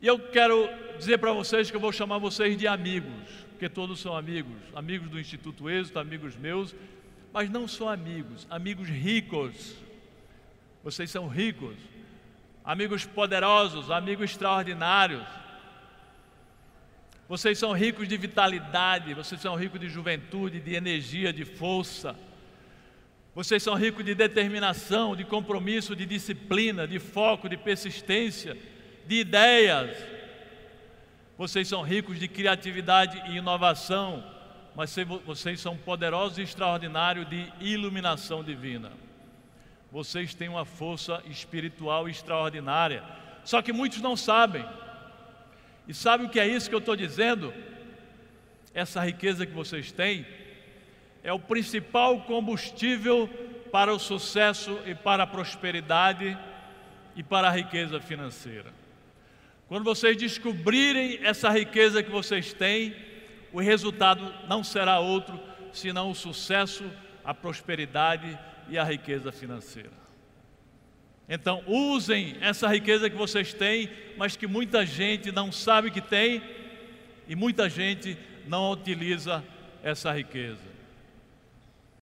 E eu quero dizer para vocês que eu vou chamar vocês de amigos, porque todos são amigos, amigos do Instituto Êxito, amigos meus, mas não só amigos, amigos ricos. Vocês são ricos, amigos poderosos, amigos extraordinários. Vocês são ricos de vitalidade, vocês são ricos de juventude, de energia, de força. Vocês são ricos de determinação, de compromisso, de disciplina, de foco, de persistência, de ideias. Vocês são ricos de criatividade e inovação, mas vocês são poderosos e extraordinários de iluminação divina. Vocês têm uma força espiritual extraordinária. Só que muitos não sabem. E sabe o que é isso que eu estou dizendo? Essa riqueza que vocês têm é o principal combustível para o sucesso e para a prosperidade e para a riqueza financeira. Quando vocês descobrirem essa riqueza que vocês têm, o resultado não será outro senão o sucesso, a prosperidade e a riqueza financeira. Então, usem essa riqueza que vocês têm, mas que muita gente não sabe que tem e muita gente não utiliza essa riqueza.